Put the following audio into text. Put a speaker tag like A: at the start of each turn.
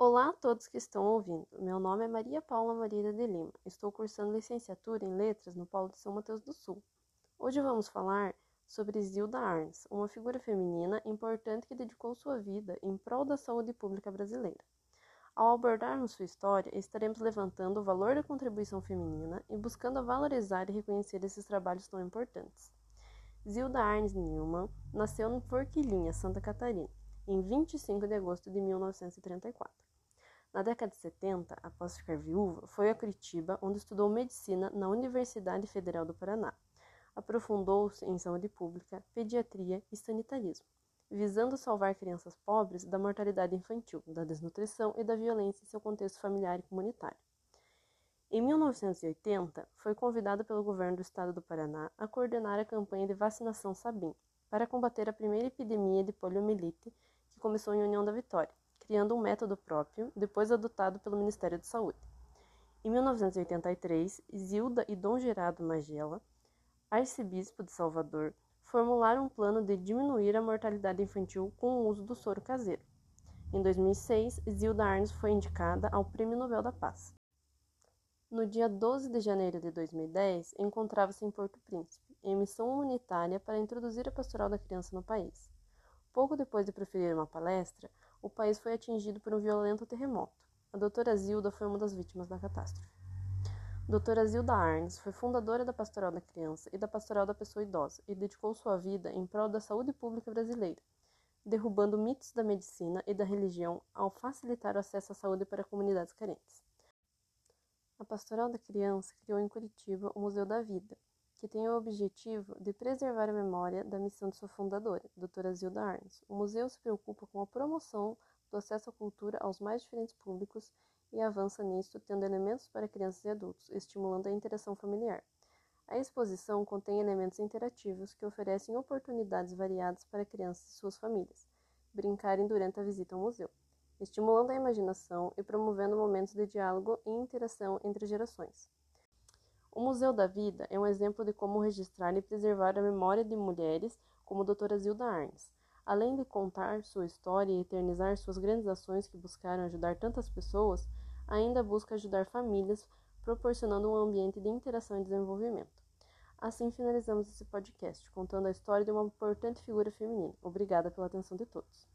A: Olá a todos que estão ouvindo. Meu nome é Maria Paula Maria de Lima. Estou cursando licenciatura em Letras no Paulo de São Mateus do Sul. Hoje vamos falar sobre Zilda Arnes, uma figura feminina importante que dedicou sua vida em prol da saúde pública brasileira. Ao abordarmos sua história, estaremos levantando o valor da contribuição feminina e buscando valorizar e reconhecer esses trabalhos tão importantes. Zilda Arnes Newman nasceu em Forquilinha, Santa Catarina, em 25 de agosto de 1934. Na década de 70, após ficar viúva, foi a Curitiba, onde estudou medicina na Universidade Federal do Paraná. Aprofundou-se em saúde pública, pediatria e sanitarismo visando salvar crianças pobres da mortalidade infantil, da desnutrição e da violência em seu contexto familiar e comunitário. Em 1980, foi convidado pelo governo do estado do Paraná a coordenar a campanha de vacinação Sabim para combater a primeira epidemia de poliomielite que começou em União da Vitória, criando um método próprio, depois adotado pelo Ministério da Saúde. Em 1983, Zilda e Dom Gerardo Magela, arcebispo de Salvador, formularam um plano de diminuir a mortalidade infantil com o uso do soro caseiro. Em 2006, Zilda Arnes foi indicada ao Prêmio Nobel da Paz. No dia 12 de janeiro de 2010, encontrava-se em Porto Príncipe, em missão humanitária para introduzir a pastoral da criança no país. Pouco depois de proferir uma palestra, o país foi atingido por um violento terremoto. A doutora Zilda foi uma das vítimas da catástrofe. Doutora Zilda Arnes foi fundadora da Pastoral da Criança e da Pastoral da Pessoa Idosa e dedicou sua vida em prol da saúde pública brasileira, derrubando mitos da medicina e da religião ao facilitar o acesso à saúde para comunidades carentes. A Pastoral da Criança criou em Curitiba o Museu da Vida, que tem o objetivo de preservar a memória da missão de sua fundadora, doutora Zilda Arnes. O museu se preocupa com a promoção do acesso à cultura aos mais diferentes públicos e avança nisto tendo elementos para crianças e adultos, estimulando a interação familiar. A exposição contém elementos interativos que oferecem oportunidades variadas para crianças e suas famílias brincarem durante a visita ao museu, estimulando a imaginação e promovendo momentos de diálogo e interação entre gerações. O Museu da Vida é um exemplo de como registrar e preservar a memória de mulheres como a doutora Zilda Arnes, Além de contar sua história e eternizar suas grandes ações que buscaram ajudar tantas pessoas, ainda busca ajudar famílias, proporcionando um ambiente de interação e desenvolvimento. Assim finalizamos esse podcast, contando a história de uma importante figura feminina. Obrigada pela atenção de todos.